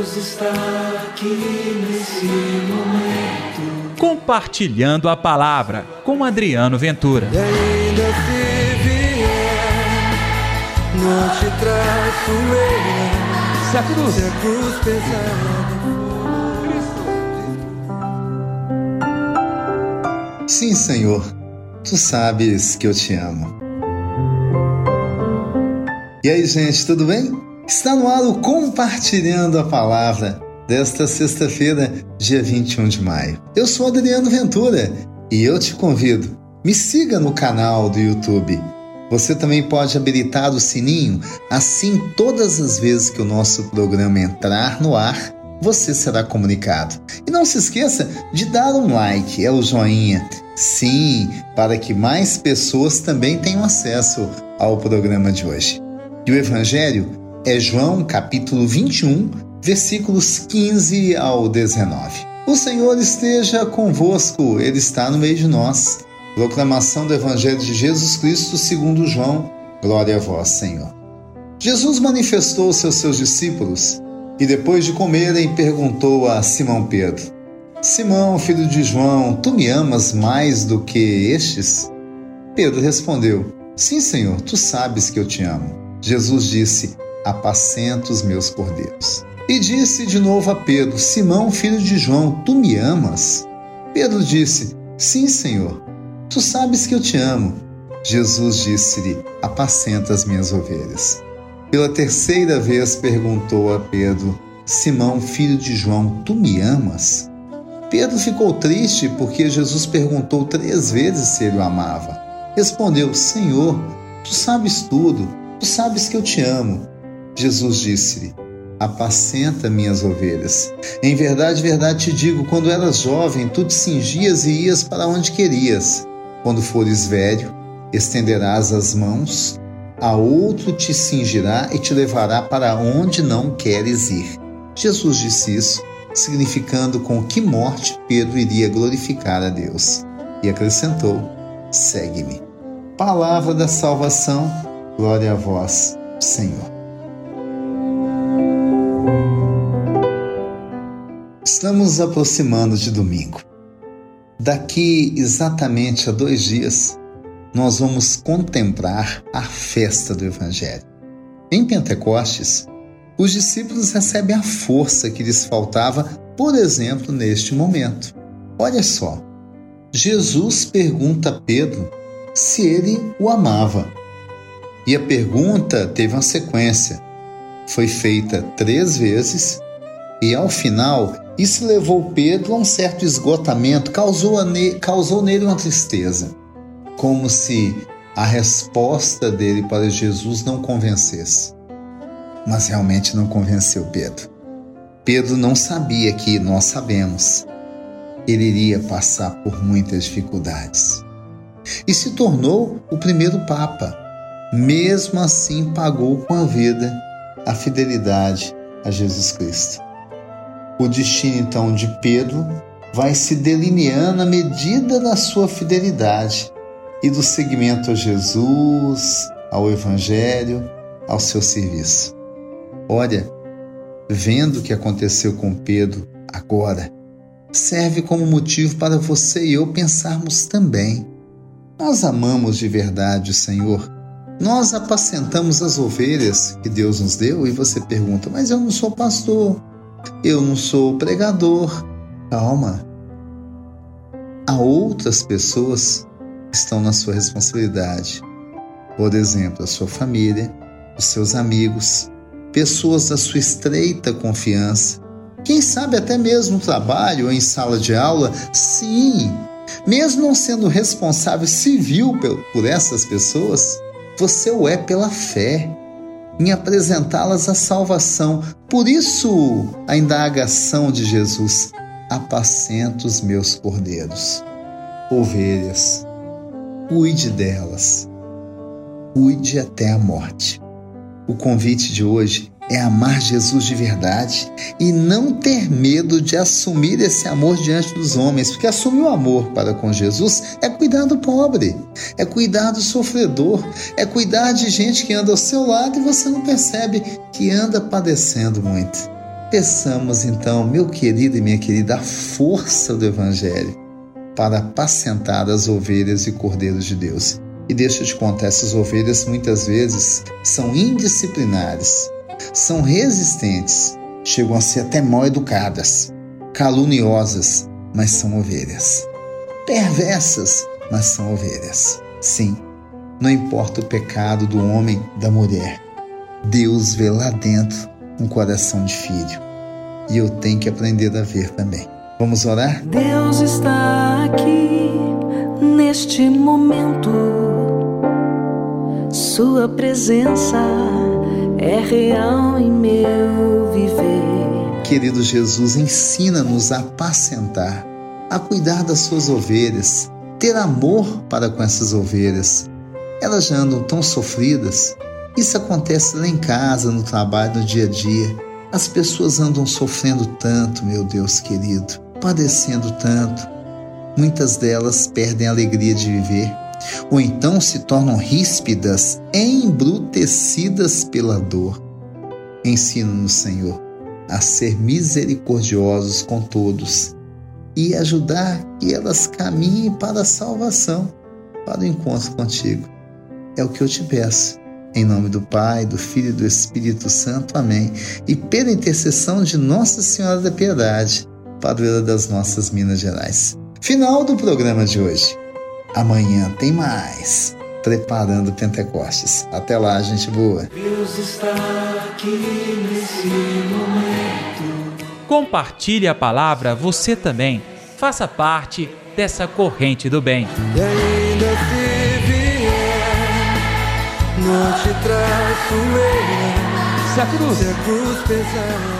Deus está aqui nesse momento. Compartilhando a palavra com Adriano Ventura. E ainda se vier, não te traço eu. Se a cruz, Se a cruz pesar. Sim, Senhor, tu sabes que eu te amo. E aí, gente, tudo bem? Está no ar o Compartilhando a Palavra desta sexta-feira, dia 21 de maio. Eu sou Adriano Ventura e eu te convido, me siga no canal do YouTube. Você também pode habilitar o sininho, assim todas as vezes que o nosso programa entrar no ar, você será comunicado. E não se esqueça de dar um like, é o joinha. Sim, para que mais pessoas também tenham acesso ao programa de hoje. E o Evangelho é João capítulo 21, versículos 15 ao 19. O Senhor esteja convosco, Ele está no meio de nós. Proclamação do Evangelho de Jesus Cristo segundo João. Glória a vós, Senhor. Jesus manifestou-se aos seus discípulos e depois de comerem perguntou a Simão Pedro: Simão, filho de João, tu me amas mais do que estes? Pedro respondeu: Sim, Senhor, tu sabes que eu te amo. Jesus disse: Apacenta os meus cordeiros. E disse de novo a Pedro: Simão, filho de João, tu me amas? Pedro disse: Sim, Senhor, tu sabes que eu te amo. Jesus disse-lhe: Apacenta as minhas ovelhas. Pela terceira vez perguntou a Pedro: Simão, filho de João, tu me amas? Pedro ficou triste porque Jesus perguntou três vezes se ele o amava. Respondeu: Senhor, tu sabes tudo, tu sabes que eu te amo. Jesus disse-lhe: Apacenta minhas ovelhas. Em verdade, verdade te digo: quando eras jovem, tu te cingias e ias para onde querias. Quando fores velho, estenderás as mãos a outro te cingirá e te levará para onde não queres ir. Jesus disse isso, significando com que morte Pedro iria glorificar a Deus. E acrescentou: Segue-me. Palavra da salvação, glória a vós, Senhor. Estamos aproximando de domingo. Daqui exatamente a dois dias, nós vamos contemplar a festa do Evangelho. Em Pentecostes, os discípulos recebem a força que lhes faltava, por exemplo, neste momento. Olha só, Jesus pergunta a Pedro se ele o amava. E a pergunta teve uma sequência. Foi feita três vezes e, ao final, isso levou Pedro a um certo esgotamento, causou, ne causou nele uma tristeza como se a resposta dele para Jesus não convencesse. Mas realmente não convenceu Pedro. Pedro não sabia que nós sabemos. Ele iria passar por muitas dificuldades. E se tornou o primeiro Papa. Mesmo assim, pagou com a vida a fidelidade a Jesus Cristo. O destino então de Pedro vai se delineando à medida da sua fidelidade e do seguimento a Jesus, ao Evangelho, ao seu serviço. Olha, vendo o que aconteceu com Pedro agora, serve como motivo para você e eu pensarmos também. Nós amamos de verdade o Senhor. Nós apacentamos as ovelhas que Deus nos deu e você pergunta, mas eu não sou pastor, eu não sou pregador. Calma. Há outras pessoas estão na sua responsabilidade. Por exemplo, a sua família, os seus amigos, pessoas da sua estreita confiança, quem sabe até mesmo no trabalho ou em sala de aula, sim, mesmo não sendo responsável civil por essas pessoas, você o é pela fé em apresentá-las à salvação. Por isso, a indagação de Jesus: apacenta os meus cordeiros, ovelhas cuide delas. Cuide até a morte. O convite de hoje é amar Jesus de verdade e não ter medo de assumir esse amor diante dos homens, porque assumir o amor para com Jesus é cuidar do pobre, é cuidar do sofredor, é cuidar de gente que anda ao seu lado e você não percebe que anda padecendo muito. Peçamos então, meu querido e minha querida, a força do Evangelho para apacentar as ovelhas e cordeiros de Deus. E deixa eu te contar, essas ovelhas muitas vezes são indisciplinares, são resistentes, chegam a ser até mal educadas, caluniosas, mas são ovelhas. Perversas, mas são ovelhas. Sim, não importa o pecado do homem, da mulher, Deus vê lá dentro um coração de filho. E eu tenho que aprender a ver também. Vamos orar? Deus está aqui neste momento. Sua presença é real em meu viver. Querido Jesus, ensina-nos a apacentar, a cuidar das suas ovelhas, ter amor para com essas ovelhas. Elas já andam tão sofridas. Isso acontece lá em casa, no trabalho, no dia a dia. As pessoas andam sofrendo tanto, meu Deus querido, padecendo tanto. Muitas delas perdem a alegria de viver ou então se tornam ríspidas, embrutecidas pela dor. Ensina-nos, Senhor, a ser misericordiosos com todos e ajudar que elas caminhem para a salvação, para o encontro contigo. É o que eu te peço. Em nome do Pai, do Filho e do Espírito Santo. Amém. E pela intercessão de Nossa Senhora da Piedade, padroeira das nossas Minas Gerais. Final do programa de hoje. Amanhã tem mais. Preparando Pentecostes. Até lá, gente boa. Deus está aqui nesse momento. Compartilhe a palavra você também. Faça parte dessa corrente do bem. E ainda se vier, não te traço eu. Se a cruz Se a cruz pesar.